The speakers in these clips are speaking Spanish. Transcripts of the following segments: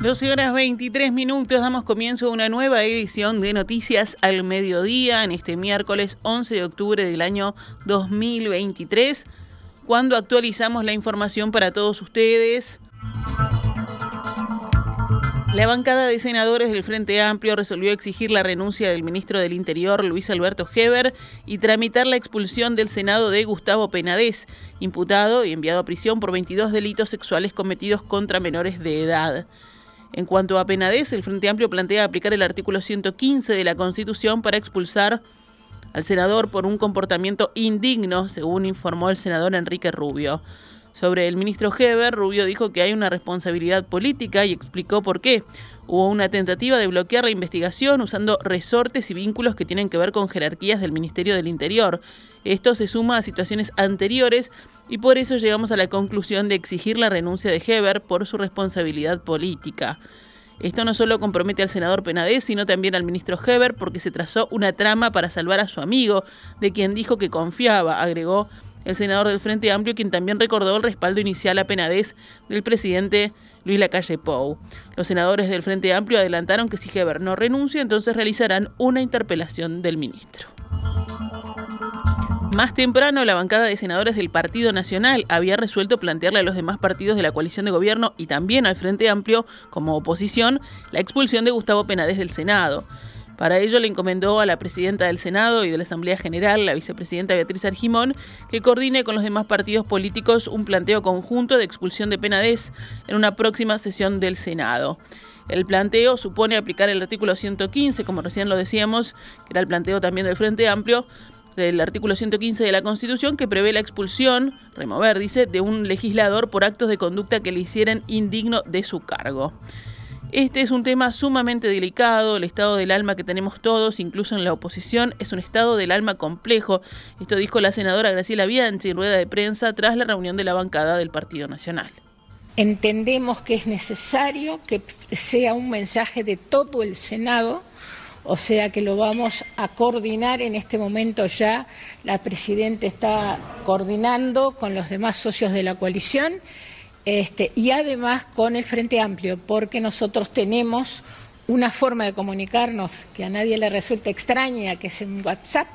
12 horas 23 minutos, damos comienzo a una nueva edición de Noticias al Mediodía en este miércoles 11 de octubre del año 2023, cuando actualizamos la información para todos ustedes. La bancada de senadores del Frente Amplio resolvió exigir la renuncia del ministro del Interior, Luis Alberto Heber, y tramitar la expulsión del Senado de Gustavo Penadez, imputado y enviado a prisión por 22 delitos sexuales cometidos contra menores de edad. En cuanto a Penades, el Frente Amplio plantea aplicar el artículo 115 de la Constitución para expulsar al senador por un comportamiento indigno, según informó el senador Enrique Rubio. Sobre el ministro Heber, Rubio dijo que hay una responsabilidad política y explicó por qué. Hubo una tentativa de bloquear la investigación usando resortes y vínculos que tienen que ver con jerarquías del Ministerio del Interior. Esto se suma a situaciones anteriores y por eso llegamos a la conclusión de exigir la renuncia de Heber por su responsabilidad política. Esto no solo compromete al senador Penadez, sino también al ministro Heber porque se trazó una trama para salvar a su amigo, de quien dijo que confiaba, agregó el senador del Frente Amplio, quien también recordó el respaldo inicial a Penadez del presidente Luis Lacalle Pou. Los senadores del Frente Amplio adelantaron que si Heber no renuncia, entonces realizarán una interpelación del ministro. Más temprano, la bancada de senadores del Partido Nacional había resuelto plantearle a los demás partidos de la coalición de gobierno y también al Frente Amplio, como oposición, la expulsión de Gustavo Penades del Senado. Para ello le encomendó a la presidenta del Senado y de la Asamblea General, la vicepresidenta Beatriz Argimón, que coordine con los demás partidos políticos un planteo conjunto de expulsión de Penades en una próxima sesión del Senado. El planteo supone aplicar el artículo 115, como recién lo decíamos, que era el planteo también del Frente Amplio, del artículo 115 de la Constitución que prevé la expulsión, remover, dice, de un legislador por actos de conducta que le hicieran indigno de su cargo. Este es un tema sumamente delicado, el estado del alma que tenemos todos, incluso en la oposición, es un estado del alma complejo. Esto dijo la senadora Graciela Bianchi en rueda de prensa tras la reunión de la bancada del Partido Nacional. Entendemos que es necesario que sea un mensaje de todo el Senado, o sea que lo vamos a coordinar en este momento ya. La Presidenta está coordinando con los demás socios de la coalición este, y además con el Frente Amplio, porque nosotros tenemos una forma de comunicarnos que a nadie le resulta extraña, que es en WhatsApp,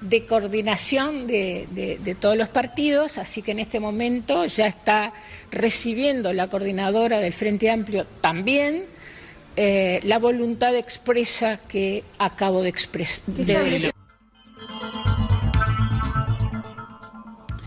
de coordinación de, todos los partidos, así que en este momento ya está recibiendo la coordinadora del Frente Amplio también eh, la voluntad expresa que acabo de expresar.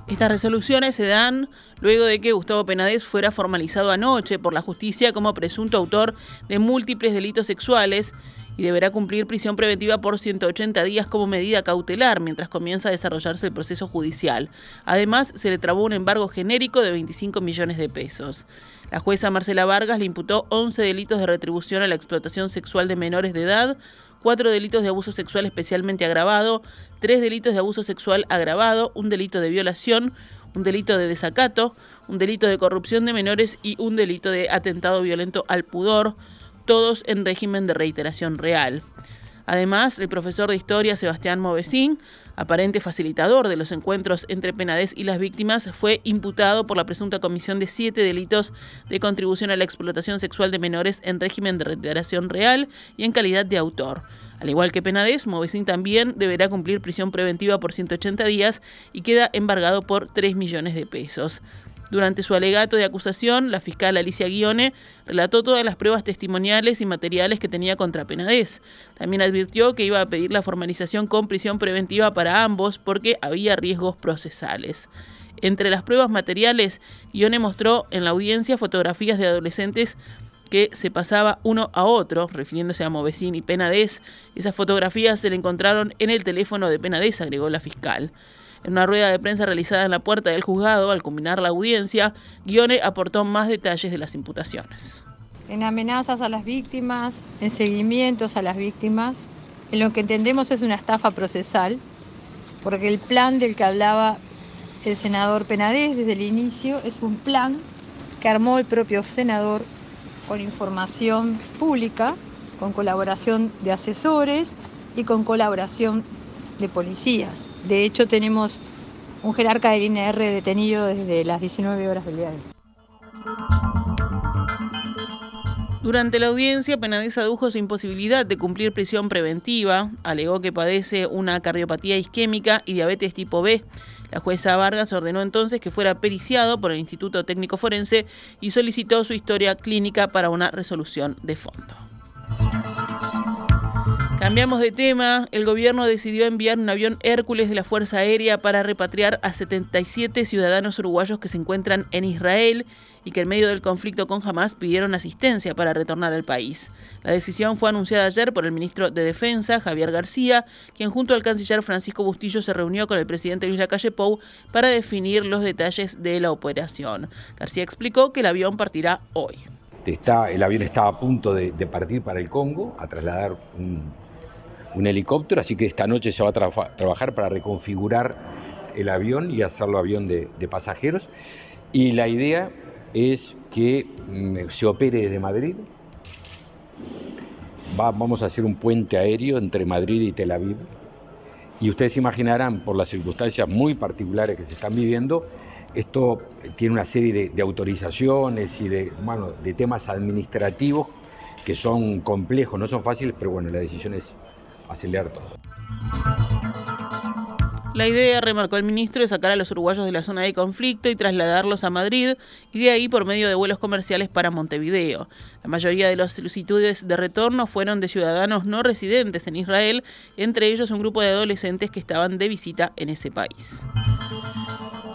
Estas resoluciones se dan luego de que Gustavo Penades fuera formalizado anoche por la justicia como presunto autor de múltiples delitos sexuales y deberá cumplir prisión preventiva por 180 días como medida cautelar mientras comienza a desarrollarse el proceso judicial. Además, se le trabó un embargo genérico de 25 millones de pesos. La jueza Marcela Vargas le imputó 11 delitos de retribución a la explotación sexual de menores de edad, cuatro delitos de abuso sexual especialmente agravado, tres delitos de abuso sexual agravado, un delito de violación, un delito de desacato, un delito de corrupción de menores y un delito de atentado violento al pudor, todos en régimen de reiteración real. Además, el profesor de historia Sebastián Movesín, aparente facilitador de los encuentros entre Penades y las víctimas, fue imputado por la presunta comisión de siete delitos de contribución a la explotación sexual de menores en régimen de reiteración real y en calidad de autor. Al igual que Penades, Movesín también deberá cumplir prisión preventiva por 180 días y queda embargado por 3 millones de pesos. Durante su alegato de acusación, la fiscal Alicia Guione relató todas las pruebas testimoniales y materiales que tenía contra Penades. También advirtió que iba a pedir la formalización con prisión preventiva para ambos porque había riesgos procesales. Entre las pruebas materiales, Guione mostró en la audiencia fotografías de adolescentes que se pasaba uno a otro, refiriéndose a Movesín y Penades. Esas fotografías se le encontraron en el teléfono de Penades, agregó la fiscal. En una rueda de prensa realizada en la puerta del juzgado, al culminar la audiencia, Guione aportó más detalles de las imputaciones. En amenazas a las víctimas, en seguimientos a las víctimas, en lo que entendemos es una estafa procesal, porque el plan del que hablaba el senador Penadez desde el inicio es un plan que armó el propio senador con información pública, con colaboración de asesores y con colaboración de policías. De hecho, tenemos un jerarca del INR detenido desde las 19 horas del día de hoy. Durante la audiencia, Penades adujo su imposibilidad de cumplir prisión preventiva, alegó que padece una cardiopatía isquémica y diabetes tipo B. La jueza Vargas ordenó entonces que fuera periciado por el Instituto Técnico Forense y solicitó su historia clínica para una resolución de fondo. Cambiamos de tema. El gobierno decidió enviar un avión Hércules de la Fuerza Aérea para repatriar a 77 ciudadanos uruguayos que se encuentran en Israel y que en medio del conflicto con Hamas pidieron asistencia para retornar al país. La decisión fue anunciada ayer por el ministro de Defensa, Javier García, quien junto al canciller Francisco Bustillo se reunió con el presidente Luis Lacalle Pou para definir los detalles de la operación. García explicó que el avión partirá hoy. Está, el avión está a punto de, de partir para el Congo, a trasladar un un helicóptero, así que esta noche se va a trabajar para reconfigurar el avión y hacerlo avión de, pasajeros. Y la idea es que mm, se opere desde Madrid. vamos a hacer un puente aéreo entre Madrid y Tel Aviv. Y ustedes imaginarán, por las circunstancias muy particulares que se están viviendo, esto tiene una serie de, autorizaciones y de, bueno, de temas administrativos que son complejos, no son fáciles, pero bueno, la decisión es todo. La idea, remarcó el ministro, es sacar a los uruguayos de la zona de conflicto y trasladarlos a Madrid y de ahí por medio de vuelos comerciales para Montevideo. La mayoría de las solicitudes de retorno fueron de ciudadanos no residentes en Israel, entre ellos un grupo de adolescentes que estaban de visita en ese país.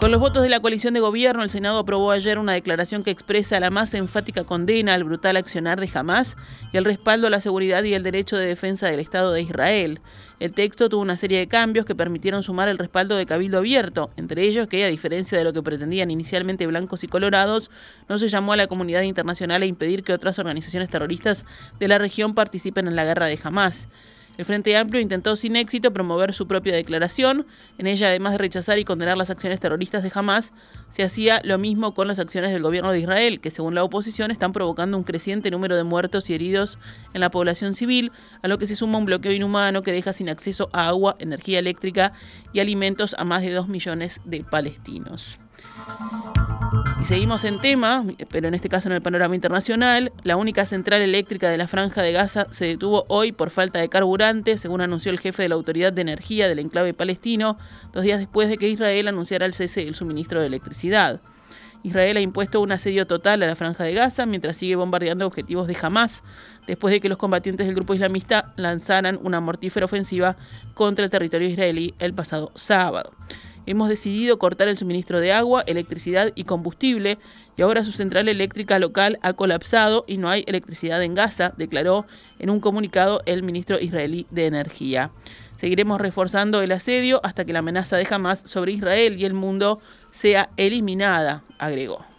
Con los votos de la coalición de gobierno, el Senado aprobó ayer una declaración que expresa la más enfática condena al brutal accionar de Hamas y el respaldo a la seguridad y el derecho de defensa del Estado de Israel. El texto tuvo una serie de cambios que permitieron sumar el respaldo de Cabildo Abierto, entre ellos que, a diferencia de lo que pretendían inicialmente blancos y colorados, no se llamó a la comunidad internacional a impedir que otras organizaciones terroristas de la región participen en la guerra de Hamas. El Frente Amplio intentó sin éxito promover su propia declaración. En ella, además de rechazar y condenar las acciones terroristas de Hamas, se hacía lo mismo con las acciones del gobierno de Israel, que según la oposición están provocando un creciente número de muertos y heridos en la población civil, a lo que se suma un bloqueo inhumano que deja sin acceso a agua, energía eléctrica y alimentos a más de dos millones de palestinos. Y seguimos en tema, pero en este caso en el panorama internacional, la única central eléctrica de la franja de Gaza se detuvo hoy por falta de carburante, según anunció el jefe de la Autoridad de Energía del enclave palestino, dos días después de que Israel anunciara el cese del suministro de electricidad. Israel ha impuesto un asedio total a la franja de Gaza mientras sigue bombardeando objetivos de Hamas, después de que los combatientes del grupo islamista lanzaran una mortífera ofensiva contra el territorio israelí el pasado sábado. Hemos decidido cortar el suministro de agua, electricidad y combustible y ahora su central eléctrica local ha colapsado y no hay electricidad en Gaza, declaró en un comunicado el ministro israelí de Energía. Seguiremos reforzando el asedio hasta que la amenaza de Hamas sobre Israel y el mundo sea eliminada, agregó.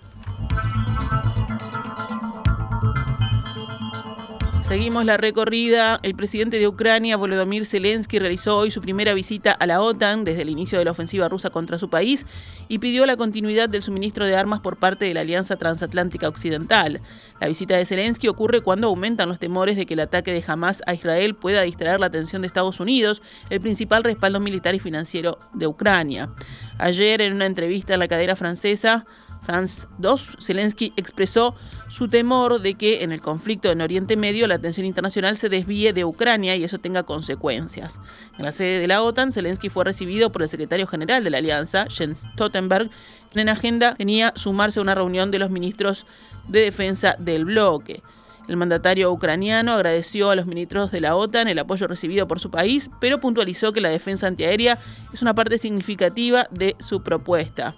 Seguimos la recorrida. El presidente de Ucrania, Volodymyr Zelensky, realizó hoy su primera visita a la OTAN desde el inicio de la ofensiva rusa contra su país y pidió la continuidad del suministro de armas por parte de la Alianza Transatlántica Occidental. La visita de Zelensky ocurre cuando aumentan los temores de que el ataque de Hamas a Israel pueda distraer la atención de Estados Unidos, el principal respaldo militar y financiero de Ucrania. Ayer, en una entrevista en la cadena francesa, France 2, Zelensky expresó su temor de que en el conflicto en Oriente Medio la atención internacional se desvíe de Ucrania y eso tenga consecuencias. En la sede de la OTAN, Zelensky fue recibido por el secretario general de la alianza, Jens Stoltenberg, quien en agenda tenía sumarse a una reunión de los ministros de defensa del bloque. El mandatario ucraniano agradeció a los ministros de la OTAN el apoyo recibido por su país, pero puntualizó que la defensa antiaérea es una parte significativa de su propuesta.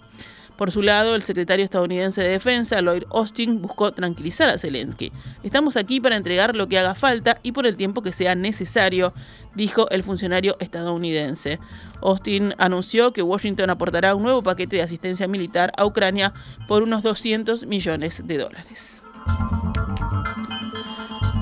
Por su lado, el secretario estadounidense de Defensa, Lloyd Austin, buscó tranquilizar a Zelensky. Estamos aquí para entregar lo que haga falta y por el tiempo que sea necesario, dijo el funcionario estadounidense. Austin anunció que Washington aportará un nuevo paquete de asistencia militar a Ucrania por unos 200 millones de dólares.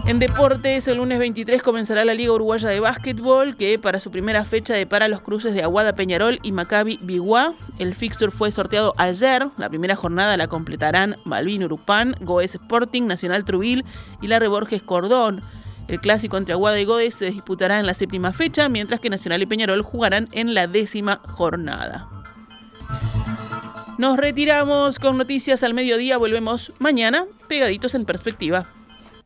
En deportes, el lunes 23 comenzará la Liga Uruguaya de Básquetbol, que para su primera fecha depara los cruces de Aguada Peñarol y Maccabi Biguá. El fixture fue sorteado ayer. La primera jornada la completarán Malvin Urupán, Goes Sporting, Nacional Trubil y la Reborges Cordón. El clásico entre Aguada y Goes se disputará en la séptima fecha, mientras que Nacional y Peñarol jugarán en la décima jornada. Nos retiramos con noticias al mediodía. Volvemos mañana, pegaditos en perspectiva.